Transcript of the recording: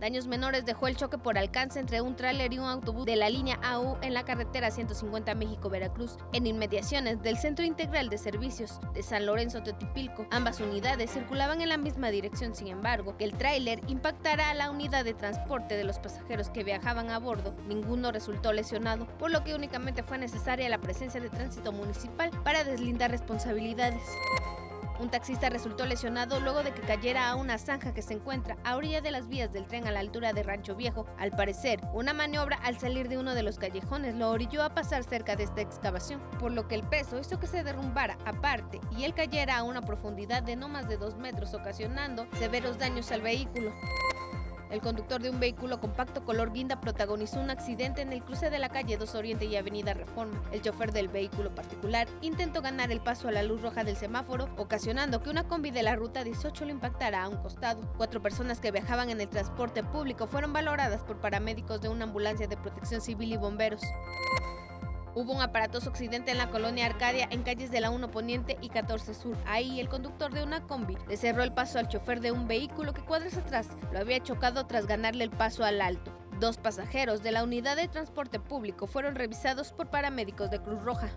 Daños menores dejó el choque por alcance entre un tráiler y un autobús de la línea AU en la carretera 150 México-Veracruz, en inmediaciones del Centro Integral de Servicios de San Lorenzo Teotipilco. Ambas unidades circulaban en la misma dirección, sin embargo, que el tráiler impactara a la unidad de transporte de los pasajeros que viajaban a bordo. Ninguno resultó lesionado, por lo que únicamente fue necesaria la presencia de tránsito municipal para deslindar responsabilidades. Un taxista resultó lesionado luego de que cayera a una zanja que se encuentra a orilla de las vías del tren a la altura de Rancho Viejo. Al parecer, una maniobra al salir de uno de los callejones lo orilló a pasar cerca de esta excavación, por lo que el peso hizo que se derrumbara aparte y él cayera a una profundidad de no más de dos metros, ocasionando severos daños al vehículo. El conductor de un vehículo compacto color guinda protagonizó un accidente en el cruce de la calle 2 Oriente y Avenida Reforma. El chofer del vehículo particular intentó ganar el paso a la luz roja del semáforo, ocasionando que una combi de la ruta 18 lo impactara a un costado. Cuatro personas que viajaban en el transporte público fueron valoradas por paramédicos de una ambulancia de protección civil y bomberos. Hubo un aparatoso accidente en la colonia Arcadia en calles de la 1 Poniente y 14 Sur. Ahí el conductor de una combi le cerró el paso al chofer de un vehículo que cuadras atrás lo había chocado tras ganarle el paso al alto. Dos pasajeros de la unidad de transporte público fueron revisados por paramédicos de Cruz Roja.